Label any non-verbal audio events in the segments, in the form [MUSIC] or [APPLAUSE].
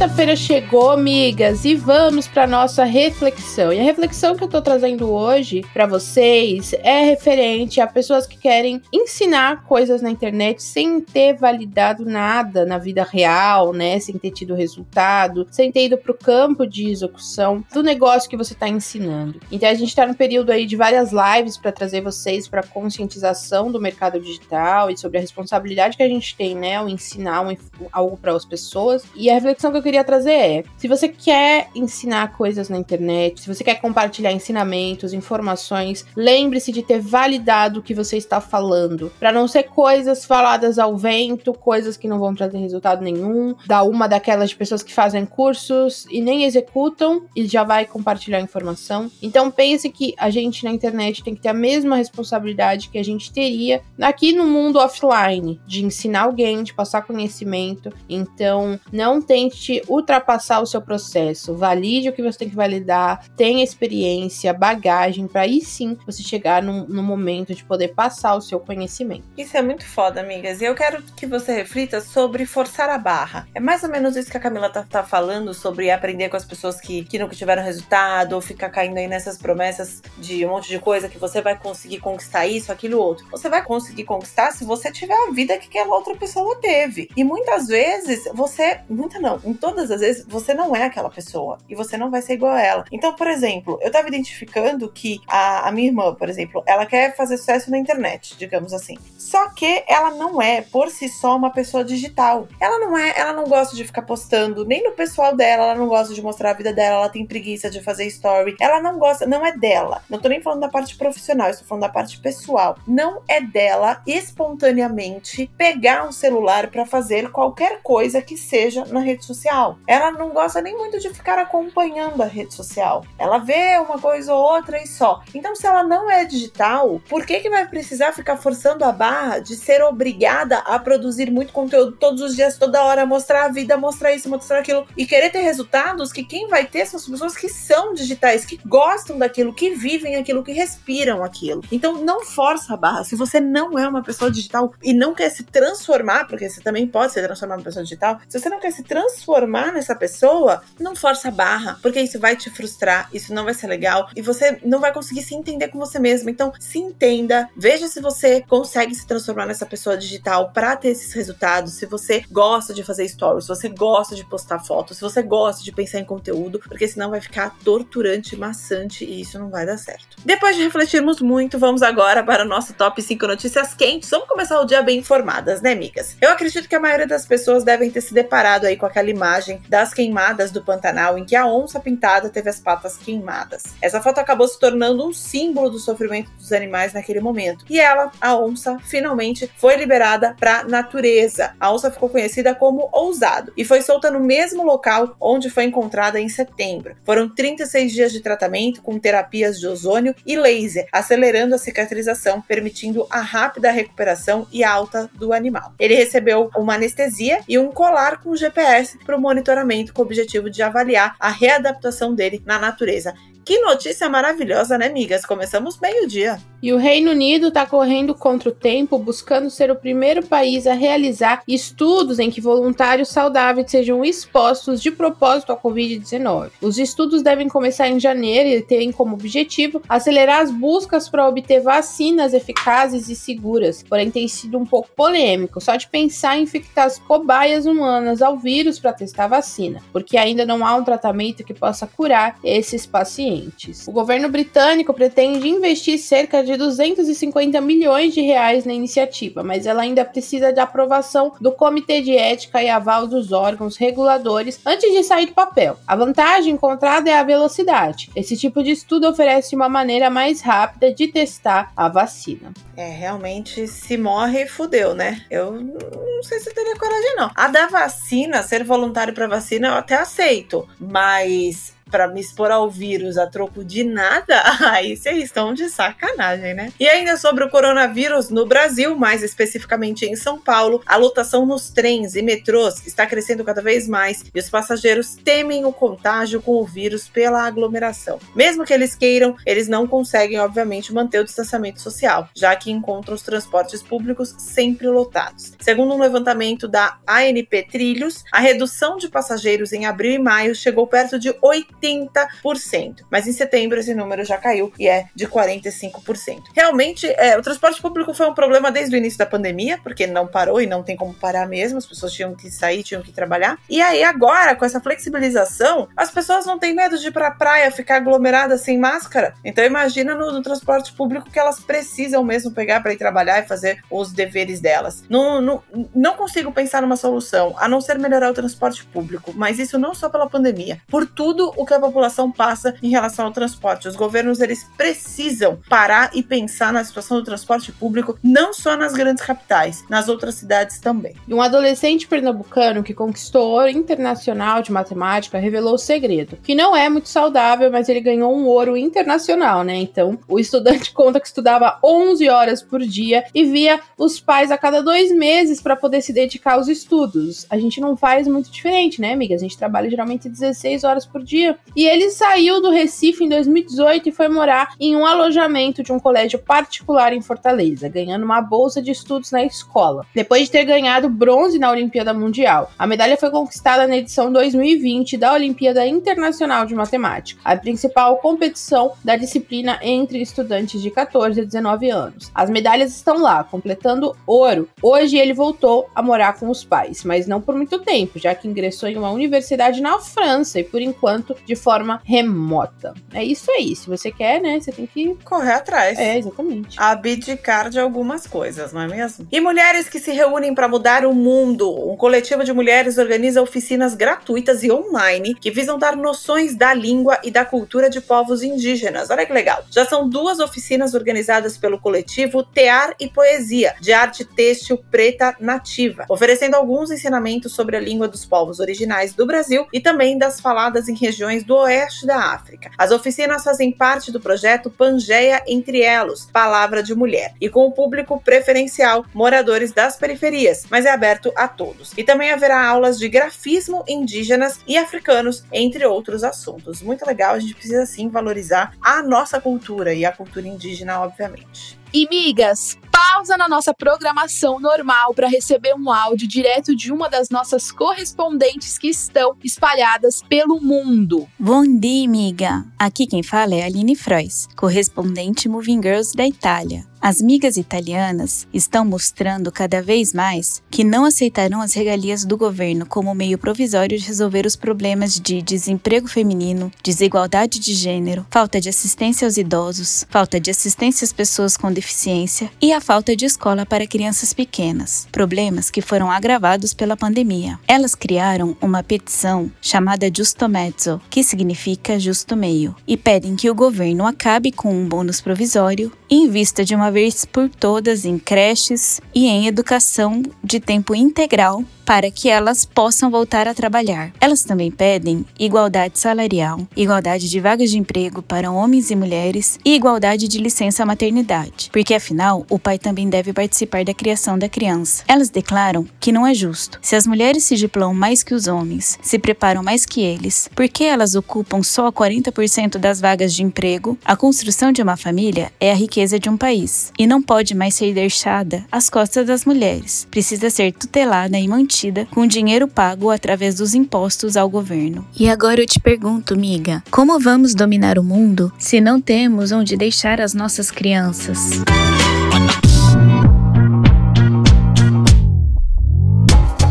Quarta-feira chegou, amigas, e vamos para nossa reflexão. E a reflexão que eu tô trazendo hoje para vocês é referente a pessoas que querem ensinar coisas na internet sem ter validado nada na vida real, né? Sem ter tido resultado, sem ter ido pro campo de execução do negócio que você tá ensinando. Então a gente tá no período aí de várias lives para trazer vocês para conscientização do mercado digital e sobre a responsabilidade que a gente tem, né, ao ensinar um, algo para as pessoas. E a reflexão que eu queria trazer é: se você quer ensinar coisas na internet, se você quer compartilhar ensinamentos, informações, lembre-se de ter validado o que você está falando, para não ser coisas faladas ao vento, coisas que não vão trazer resultado nenhum, da uma daquelas de pessoas que fazem cursos e nem executam e já vai compartilhar informação. Então pense que a gente na internet tem que ter a mesma responsabilidade que a gente teria aqui no mundo offline, de ensinar alguém, de passar conhecimento. Então não tente ultrapassar o seu processo. Valide o que você tem que validar, tenha experiência, bagagem, para aí sim você chegar no, momento de poder passar o seu conhecimento. Isso é muito foda, amigas. E eu quero que você reflita sobre forçar a barra. É mais ou menos isso que a Camila tá, tá falando sobre aprender com as pessoas que, que nunca tiveram resultado, ou ficar caindo aí nessas promessas de um monte de coisa que você vai conseguir conquistar isso, aquilo, outro. Você vai conseguir conquistar se você tiver a vida que aquela outra pessoa teve. E muitas vezes você. Muita não em todas as vezes, você não é aquela pessoa e você não vai ser igual a ela. Então, por exemplo, eu tava identificando que a, a minha irmã, por exemplo, ela quer fazer sucesso na internet, digamos assim. Só que ela não é, por si só, uma pessoa digital. Ela não é, ela não gosta de ficar postando nem no pessoal dela, ela não gosta de mostrar a vida dela, ela tem preguiça de fazer story. Ela não gosta, não é dela. Não tô nem falando da parte profissional, estou falando da parte pessoal. Não é dela espontaneamente pegar um celular para fazer qualquer coisa que seja na rede social social. Ela não gosta nem muito de ficar acompanhando a rede social. Ela vê uma coisa ou outra e só. Então, se ela não é digital, por que, que vai precisar ficar forçando a barra de ser obrigada a produzir muito conteúdo todos os dias, toda hora, mostrar a vida, mostrar isso, mostrar aquilo e querer ter resultados que quem vai ter são as pessoas que são digitais, que gostam daquilo, que vivem aquilo, que respiram aquilo. Então, não força a barra. Se você não é uma pessoa digital e não quer se transformar, porque você também pode se transformar em uma pessoa digital, se você não quer se transformar, transformar nessa pessoa, não força a barra, porque isso vai te frustrar, isso não vai ser legal e você não vai conseguir se entender com você mesmo. Então, se entenda, veja se você consegue se transformar nessa pessoa digital para ter esses resultados, se você gosta de fazer stories, se você gosta de postar fotos, se você gosta de pensar em conteúdo, porque senão vai ficar torturante, maçante e isso não vai dar certo. Depois de refletirmos muito, vamos agora para o nosso top 5 notícias quentes. Vamos começar o dia bem informadas, né, amigas? Eu acredito que a maioria das pessoas devem ter se deparado aí com aquela imagem das queimadas do Pantanal em que a onça pintada teve as patas queimadas. Essa foto acabou se tornando um símbolo do sofrimento dos animais naquele momento. E ela, a onça, finalmente foi liberada para a natureza. A onça ficou conhecida como Ousado e foi solta no mesmo local onde foi encontrada em setembro. Foram 36 dias de tratamento com terapias de ozônio e laser, acelerando a cicatrização, permitindo a rápida recuperação e alta do animal. Ele recebeu uma anestesia e um colar com GPS para monitoramento com o objetivo de avaliar a readaptação dele na natureza. Que notícia maravilhosa, né, amigas? Começamos meio-dia. E o Reino Unido está correndo contra o tempo, buscando ser o primeiro país a realizar estudos em que voluntários saudáveis sejam expostos de propósito à Covid-19. Os estudos devem começar em janeiro e terem como objetivo acelerar as buscas para obter vacinas eficazes e seguras. Porém, tem sido um pouco polêmico só de pensar em infectar as cobaias humanas ao vírus para testar vacina, porque ainda não há um tratamento que possa curar esses pacientes clientes. O governo britânico pretende investir cerca de 250 milhões de reais na iniciativa, mas ela ainda precisa de aprovação do Comitê de Ética e aval dos órgãos reguladores antes de sair do papel. A vantagem encontrada é a velocidade. Esse tipo de estudo oferece uma maneira mais rápida de testar a vacina. É, realmente, se morre, fudeu, né? Eu não sei se teria coragem, não. A da vacina, ser voluntário para vacina, eu até aceito, mas para me expor ao vírus a troco de nada, [LAUGHS] aí vocês estão de sacanagem, né? E ainda sobre o coronavírus no Brasil, mais especificamente em São Paulo, a lotação nos trens e metrôs está crescendo cada vez mais e os passageiros temem o contágio com o vírus pela aglomeração. Mesmo que eles queiram, eles não conseguem, obviamente, manter o distanciamento social, já que encontram os transportes públicos sempre lotados. Segundo um levantamento da ANP Trilhos, a redução de passageiros em abril e maio chegou perto de 80 80%. Mas em setembro esse número já caiu e é de 45%. Realmente, é, o transporte público foi um problema desde o início da pandemia, porque não parou e não tem como parar mesmo, as pessoas tinham que sair, tinham que trabalhar. E aí agora, com essa flexibilização, as pessoas não têm medo de ir pra praia, ficar aglomeradas sem máscara. Então imagina no, no transporte público que elas precisam mesmo pegar para ir trabalhar e fazer os deveres delas. Não, não, não consigo pensar numa solução, a não ser melhorar o transporte público, mas isso não só pela pandemia, por tudo o que a população passa em relação ao transporte. Os governos eles precisam parar e pensar na situação do transporte público, não só nas grandes capitais, nas outras cidades também. Um adolescente pernambucano que conquistou ouro internacional de matemática revelou o segredo, que não é muito saudável, mas ele ganhou um ouro internacional, né? Então, o estudante [LAUGHS] conta que estudava 11 horas por dia e via os pais a cada dois meses para poder se dedicar aos estudos. A gente não faz muito diferente, né, amiga? A gente trabalha geralmente 16 horas por dia e ele saiu do Recife em 2018 e foi morar em um alojamento de um colégio particular em Fortaleza, ganhando uma bolsa de estudos na escola. Depois de ter ganhado bronze na Olimpíada Mundial, a medalha foi conquistada na edição 2020 da Olimpíada Internacional de Matemática, a principal competição da disciplina entre estudantes de 14 a 19 anos. As medalhas estão lá, completando ouro. Hoje ele voltou a morar com os pais, mas não por muito tempo, já que ingressou em uma universidade na França e por enquanto de forma remota. É isso aí. Se você quer, né, você tem que correr atrás. É, exatamente. Abdicar de algumas coisas, não é mesmo? E mulheres que se reúnem para mudar o mundo. Um coletivo de mulheres organiza oficinas gratuitas e online que visam dar noções da língua e da cultura de povos indígenas. Olha que legal. Já são duas oficinas organizadas pelo coletivo Tear e Poesia, de arte têxtil preta nativa, oferecendo alguns ensinamentos sobre a língua dos povos originais do Brasil e também das faladas em regiões do oeste da África. As oficinas fazem parte do projeto Pangeia Entre Elos, Palavra de Mulher, e com o público preferencial, moradores das periferias, mas é aberto a todos. E também haverá aulas de grafismo indígenas e africanos, entre outros assuntos. Muito legal, a gente precisa sim valorizar a nossa cultura e a cultura indígena, obviamente. E migas, pausa na nossa programação normal para receber um áudio direto de uma das nossas correspondentes que estão espalhadas pelo mundo. Bom dia, amiga. Aqui quem fala é Aline Frois, correspondente Moving Girls da Itália. As migas italianas estão mostrando cada vez mais que não aceitarão as regalias do governo como meio provisório de resolver os problemas de desemprego feminino, desigualdade de gênero, falta de assistência aos idosos, falta de assistência às pessoas com deficiência e a falta de escola para crianças pequenas, problemas que foram agravados pela pandemia. Elas criaram uma petição chamada Justo Mezzo, que significa justo meio, e pedem que o governo acabe com um bônus provisório e invista de uma vez por todas em creches e em educação de tempo integral para que elas possam voltar a trabalhar. Elas também pedem igualdade salarial, igualdade de vagas de emprego para homens e mulheres e igualdade de licença maternidade, porque afinal o pai também deve participar da criação da criança. Elas declaram que não é justo. Se as mulheres se diplomam mais que os homens, se preparam mais que eles, por que elas ocupam só 40% das vagas de emprego? A construção de uma família é a riqueza de um país e não pode mais ser deixada às costas das mulheres. Precisa ser tutelada e mantida com dinheiro pago através dos impostos ao governo. E agora eu te pergunto, miga, como vamos dominar o mundo se não temos onde deixar as nossas crianças?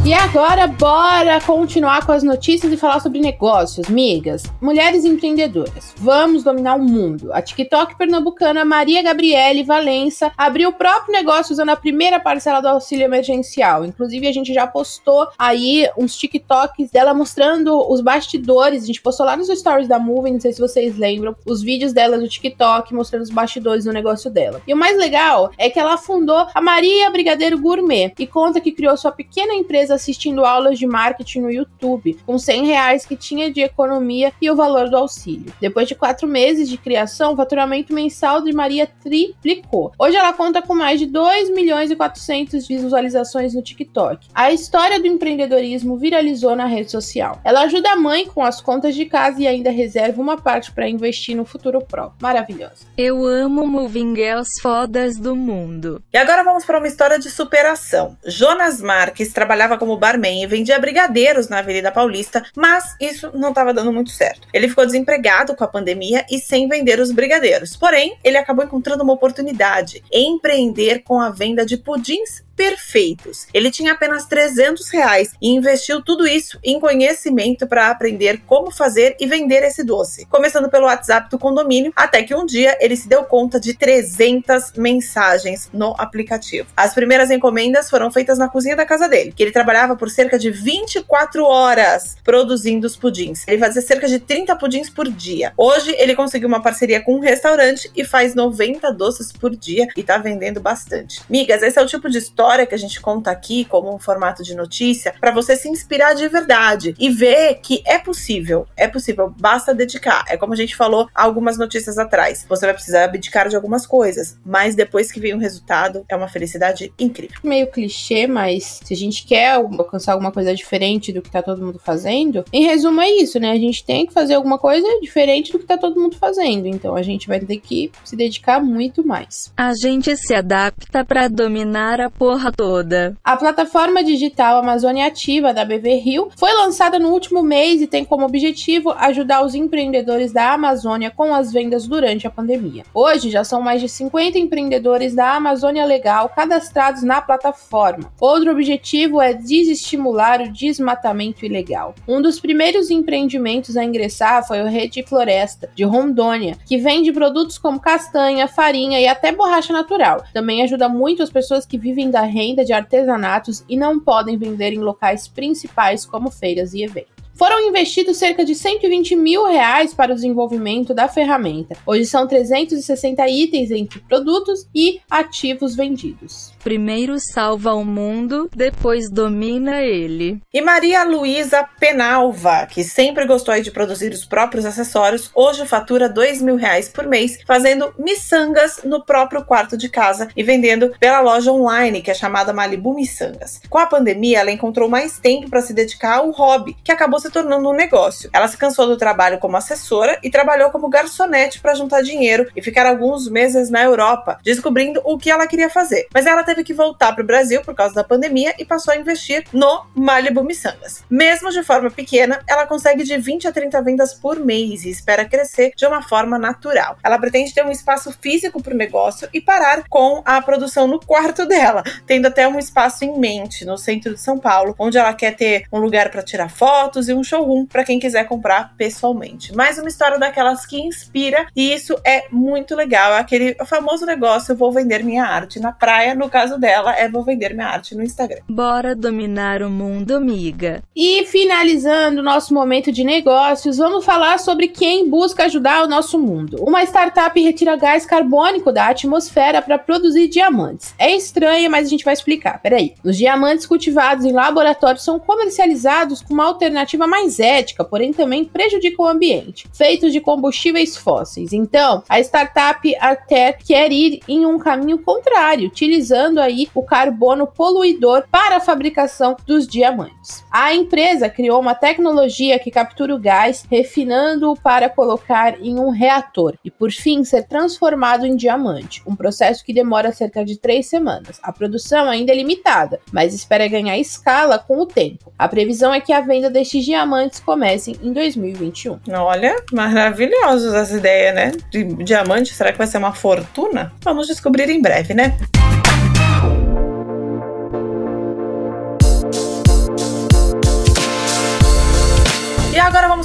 E agora, bora continuar com as notícias e falar sobre negócios, migas. Mulheres empreendedoras, vamos dominar o mundo. A TikTok pernambucana Maria Gabriele Valença abriu o próprio negócio usando a primeira parcela do auxílio emergencial. Inclusive, a gente já postou aí uns TikToks dela mostrando os bastidores. A gente postou lá nos stories da Movie, não sei se vocês lembram, os vídeos dela do TikTok mostrando os bastidores do negócio dela. E o mais legal é que ela fundou a Maria Brigadeiro Gourmet e conta que criou sua pequena empresa assistindo aulas de marketing no YouTube, com 100 reais que tinha de economia e o valor do auxílio. Depois de quatro meses de criação, o faturamento mensal de Maria triplicou. Hoje ela conta com mais de 2 milhões e 400 visualizações no TikTok. A história do empreendedorismo viralizou na rede social. Ela ajuda a mãe com as contas de casa e ainda reserva uma parte para investir no futuro próprio. Maravilhosa. Eu amo Moving Girls fodas do mundo. E agora vamos para uma história de superação. Jonas Marques trabalhava como barman e vendia brigadeiros na Avenida Paulista, mas isso não estava dando muito certo. Ele ficou desempregado com a pandemia e sem vender os brigadeiros. Porém, ele acabou encontrando uma oportunidade: empreender com a venda de pudins perfeitos. Ele tinha apenas 300 reais e investiu tudo isso em conhecimento para aprender como fazer e vender esse doce. Começando pelo WhatsApp do condomínio, até que um dia ele se deu conta de 300 mensagens no aplicativo. As primeiras encomendas foram feitas na cozinha da casa dele, que ele trabalhava por cerca de 24 horas produzindo os pudins. Ele fazia cerca de 30 pudins por dia. Hoje ele conseguiu uma parceria com um restaurante e faz 90 doces por dia e tá vendendo bastante. Migas, esse é o tipo de história história que a gente conta aqui como um formato de notícia para você se inspirar de verdade e ver que é possível, é possível, basta dedicar. É como a gente falou algumas notícias atrás. Você vai precisar abdicar de algumas coisas, mas depois que vem o resultado, é uma felicidade incrível. Meio clichê, mas se a gente quer alcançar alguma coisa diferente do que tá todo mundo fazendo, em resumo é isso, né? A gente tem que fazer alguma coisa diferente do que tá todo mundo fazendo. Então a gente vai ter que se dedicar muito mais. A gente se adapta para dominar a porra porra toda. A plataforma digital Amazônia Ativa da BV Rio foi lançada no último mês e tem como objetivo ajudar os empreendedores da Amazônia com as vendas durante a pandemia. Hoje já são mais de 50 empreendedores da Amazônia Legal cadastrados na plataforma. Outro objetivo é desestimular o desmatamento ilegal. Um dos primeiros empreendimentos a ingressar foi o Rede Floresta, de Rondônia, que vende produtos como castanha, farinha e até borracha natural. Também ajuda muito as pessoas que vivem da renda de artesanatos e não podem vender em locais principais como feiras e eventos. Foram investidos cerca de 120 mil reais para o desenvolvimento da ferramenta. Hoje são 360 itens entre produtos e ativos vendidos. Primeiro salva o mundo, depois domina ele. E Maria Luísa Penalva, que sempre gostou de produzir os próprios acessórios, hoje fatura dois mil reais por mês fazendo miçangas no próprio quarto de casa e vendendo pela loja online que é chamada Malibu Miçangas. Com a pandemia, ela encontrou mais tempo para se dedicar ao hobby, que acabou se tornando um negócio. Ela se cansou do trabalho como assessora e trabalhou como garçonete para juntar dinheiro e ficar alguns meses na Europa, descobrindo o que ela queria fazer. Mas ela teve que voltar para o Brasil por causa da pandemia e passou a investir no Malibu Missangas. Mesmo de forma pequena, ela consegue de 20 a 30 vendas por mês e espera crescer de uma forma natural. Ela pretende ter um espaço físico para o negócio e parar com a produção no quarto dela, tendo até um espaço em mente no centro de São Paulo, onde ela quer ter um lugar para tirar fotos e um showroom para quem quiser comprar pessoalmente. Mais uma história daquelas que inspira e isso é muito legal. É aquele famoso negócio: eu vou vender minha arte na praia, no caso dela é vou vender minha arte no Instagram. Bora dominar o mundo, amiga. E finalizando o nosso momento de negócios, vamos falar sobre quem busca ajudar o nosso mundo. Uma startup retira gás carbônico da atmosfera para produzir diamantes. É estranha, mas a gente vai explicar. Peraí. Os diamantes cultivados em laboratório são comercializados com uma alternativa mais ética, porém também prejudica o ambiente, feitos de combustíveis fósseis. Então, a startup até quer ir em um caminho contrário, utilizando utilizando aí o carbono poluidor para a fabricação dos diamantes. A empresa criou uma tecnologia que captura o gás, refinando-o para colocar em um reator e, por fim, ser transformado em diamante, um processo que demora cerca de três semanas. A produção ainda é limitada, mas espera ganhar escala com o tempo. A previsão é que a venda destes diamantes comece em 2021. Olha, maravilhosos essa ideia, né? De diamante, será que vai ser uma fortuna? Vamos descobrir em breve, né?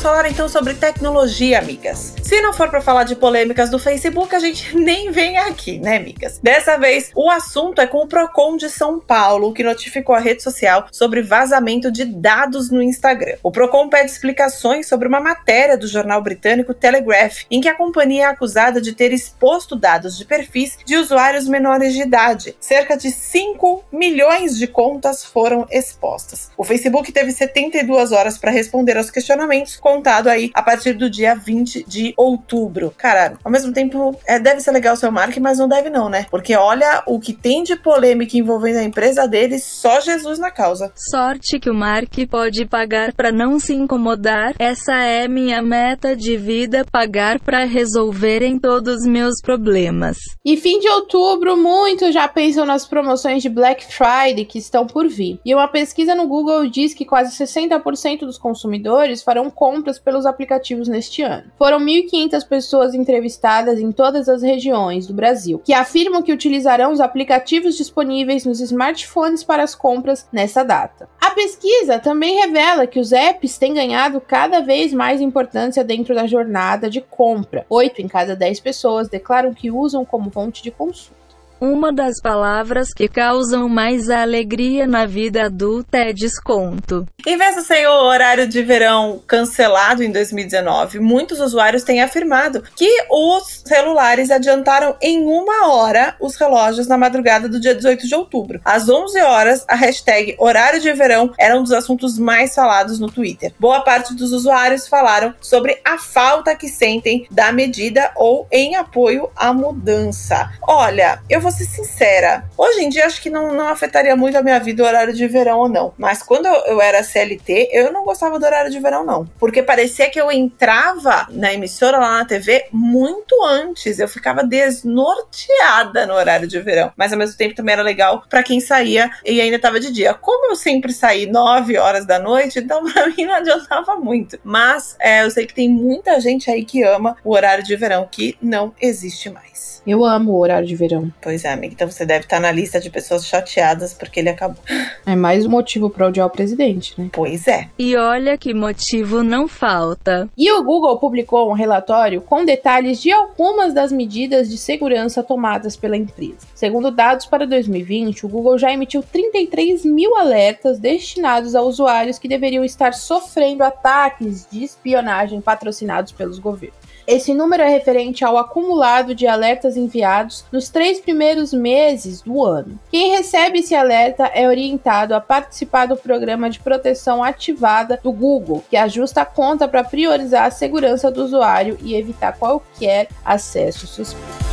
Falar então sobre tecnologia, amigas. Se não for para falar de polêmicas do Facebook, a gente [LAUGHS] nem vem aqui, né, amigas? Dessa vez, o assunto é com o Procon de São Paulo, que notificou a rede social sobre vazamento de dados no Instagram. O Procon pede explicações sobre uma matéria do jornal britânico Telegraph, em que a companhia é acusada de ter exposto dados de perfis de usuários menores de idade. Cerca de 5 milhões de contas foram expostas. O Facebook teve 72 horas para responder aos questionamentos, contado aí a partir do dia 20 de outubro. Cara, ao mesmo tempo, é, deve ser legal o seu marketing, mas não deve não, né? Porque olha o que tem de polêmica envolvendo a empresa deles, só Jesus na causa. Sorte que o Mark pode pagar para não se incomodar. Essa é minha meta de vida, pagar para resolverem todos meus problemas. E fim de outubro, muitos já pensam nas promoções de Black Friday que estão por vir. E uma pesquisa no Google diz que quase 60% dos consumidores farão compras pelos aplicativos neste ano. Foram 1.500 pessoas entrevistadas em todas as regiões do Brasil, que afirmam que utilizarão os aplicativos disponíveis nos smartphones para as compras nessa data. A pesquisa também revela que os apps têm ganhado cada vez mais importância dentro da jornada de compra. 8 em cada 10 pessoas declaram que usam como fonte de consumo. Uma das palavras que causam mais alegria na vida adulta é desconto. Em vez do ser o horário de verão cancelado em 2019, muitos usuários têm afirmado que os celulares adiantaram em uma hora os relógios na madrugada do dia 18 de outubro. Às 11 horas, a hashtag horário de verão era um dos assuntos mais falados no Twitter. Boa parte dos usuários falaram sobre a falta que sentem da medida ou em apoio à mudança. Olha, eu vou ser sincera, hoje em dia acho que não, não afetaria muito a minha vida o horário de verão ou não. Mas quando eu, era CLT, eu não gostava do horário de verão, não. Porque parecia que eu entrava na emissora lá na TV muito antes. Eu ficava desnorteada no horário de verão. Mas ao mesmo tempo também era legal para quem saía e ainda tava de dia. Como eu sempre saí 9 horas da noite, então [LAUGHS] pra mim não adiantava muito. Mas é, eu sei que tem muita gente aí que ama o horário de verão, que não existe mais. Eu amo o horário de verão. Pois é, amiga. Então você deve estar na lista de pessoas chateadas porque ele acabou. É mais um motivo para odiar o presidente, né? Pois é. E olha que motivo não falta. E o Google publicou um relatório com detalhes de algumas das medidas de segurança tomadas pela empresa. Segundo dados para 2020, o Google já emitiu 33 mil alertas destinados a usuários que deveriam estar sofrendo ataques de espionagem patrocinados pelos governos. Esse número é referente ao acumulado de alertas enviados nos três primeiros meses do ano. Quem recebe esse alerta é orientado a participar do programa de proteção ativada do Google, que ajusta a conta para priorizar a segurança do usuário e evitar qualquer acesso suspeito.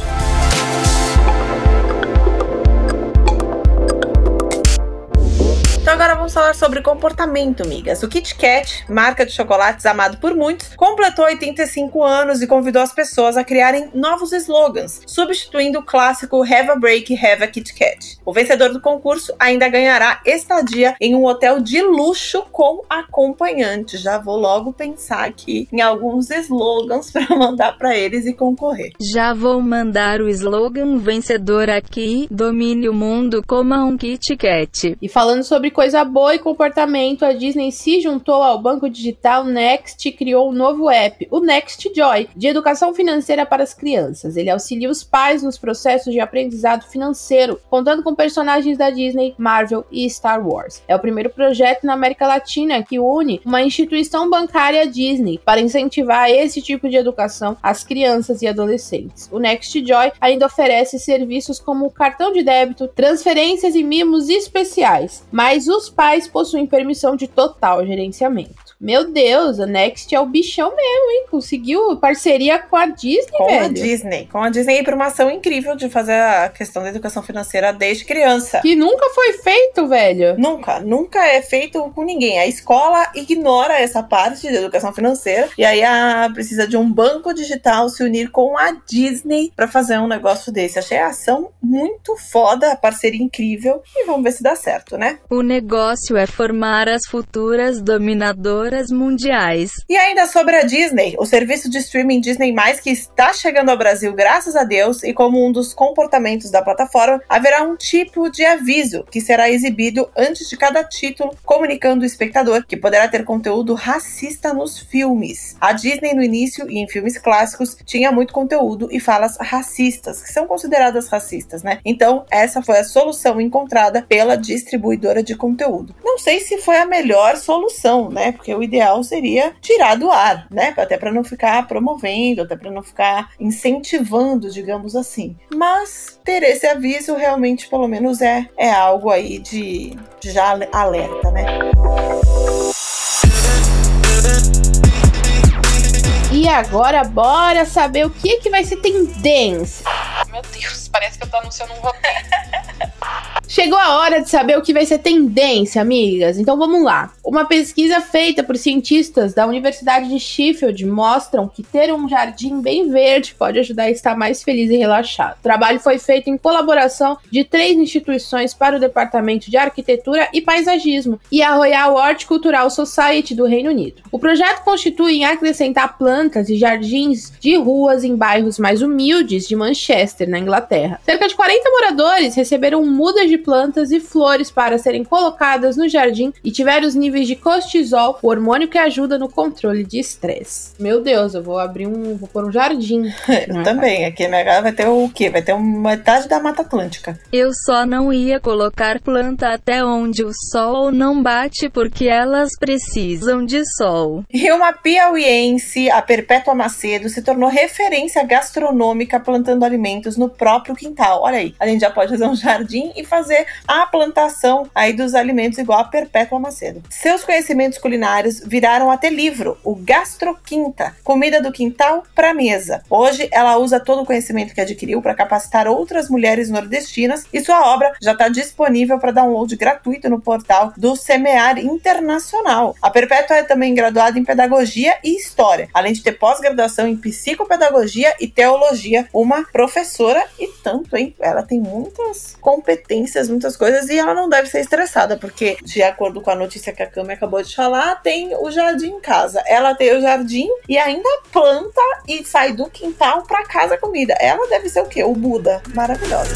Então agora vamos falar sobre comportamento, migas. O Kit Kat, marca de chocolates amado por muitos, completou 85 anos e convidou as pessoas a criarem novos slogans, substituindo o clássico Have a Break, Have a Kit Kat. O vencedor do concurso ainda ganhará estadia em um hotel de luxo com acompanhante. Já vou logo pensar aqui em alguns slogans [LAUGHS] para mandar para eles e concorrer. Já vou mandar o slogan vencedor aqui: domine o mundo, coma um Kit Kat. E falando sobre coisa boa e comportamento, a Disney se juntou ao banco digital Next e criou um novo app, o Next Joy, de educação financeira para as crianças. Ele auxilia os pais nos processos de aprendizado financeiro, contando com personagens da Disney, Marvel e Star Wars. É o primeiro projeto na América Latina que une uma instituição bancária Disney para incentivar esse tipo de educação às crianças e adolescentes. O Next Joy ainda oferece serviços como cartão de débito, transferências e mimos especiais, mas os pais possuem permissão de total gerenciamento. Meu Deus, a Next é o bichão mesmo, hein? Conseguiu parceria com a Disney, com velho. a Disney. Com a Disney e por uma ação incrível de fazer a questão da educação financeira desde criança. Que nunca foi feito, velho. Nunca, nunca é feito com ninguém. A escola ignora essa parte de educação financeira e aí a, precisa de um banco digital se unir com a Disney para fazer um negócio desse. Achei a ação muito foda, a parceria incrível e vamos ver se dá certo, né? O negócio é formar as futuras dominadoras mundiais. E ainda sobre a Disney, o serviço de streaming Disney+, que está chegando ao Brasil graças a Deus, e como um dos comportamentos da plataforma, haverá um tipo de aviso que será exibido antes de cada título, comunicando o espectador que poderá ter conteúdo racista nos filmes. A Disney no início e em filmes clássicos tinha muito conteúdo e falas racistas, que são consideradas racistas, né? Então, essa foi a solução encontrada pela distribuidora de conteúdo. Não sei se foi a melhor solução, né? Porque o ideal seria tirar do ar, né? Até para não ficar promovendo, até para não ficar incentivando, digamos assim. Mas ter esse aviso realmente, pelo menos, é, é algo aí de, de já alerta, né? E agora, bora saber o que, que vai ser tendência. Meu Deus, parece que eu tô anunciando um roteiro. [LAUGHS] Chegou a hora de saber o que vai ser tendência, amigas. Então vamos lá. Uma pesquisa feita por cientistas da Universidade de Sheffield mostram que ter um jardim bem verde pode ajudar a estar mais feliz e relaxado. O trabalho foi feito em colaboração de três instituições para o Departamento de Arquitetura e Paisagismo e a Royal Horticultural Society do Reino Unido. O projeto constitui em acrescentar plantas e jardins de ruas em bairros mais humildes de Manchester, na Inglaterra. Cerca de 40 moradores receberam mudas de plantas e flores para serem colocadas no jardim e tiver os níveis de cortisol, o hormônio que ajuda no controle de estresse. Meu Deus, eu vou abrir um, vou pôr um jardim. [LAUGHS] Eu também. Aqui na minha casa vai ter o quê? Vai ter uma metade da Mata Atlântica. Eu só não ia colocar planta até onde o sol não bate porque elas precisam de sol. E uma piauiense, a Perpétua Macedo, se tornou referência gastronômica plantando alimentos no próprio quintal. Olha aí, a gente já pode fazer um jardim e fazer a plantação aí dos alimentos igual a Perpétua Macedo. Seus conhecimentos culinários viraram até livro, o Gastroquinta, Comida do Quintal para Mesa. Hoje ela usa todo o conhecimento que adquiriu para capacitar outras mulheres nordestinas e sua obra já está disponível para download gratuito no portal do Semear Internacional. A Perpétua é também graduada em Pedagogia e História, além de ter pós-graduação em Psicopedagogia e Teologia, uma professora e tanto, hein? Ela tem muitas competências, muitas coisas e ela não deve ser estressada, porque de acordo com a notícia que a Cami acabou de falar, tem o jardim em casa. Ela tem o jardim e ainda planta e sai do quintal para casa comida. Ela deve ser o quê? O Buda. Maravilhosa.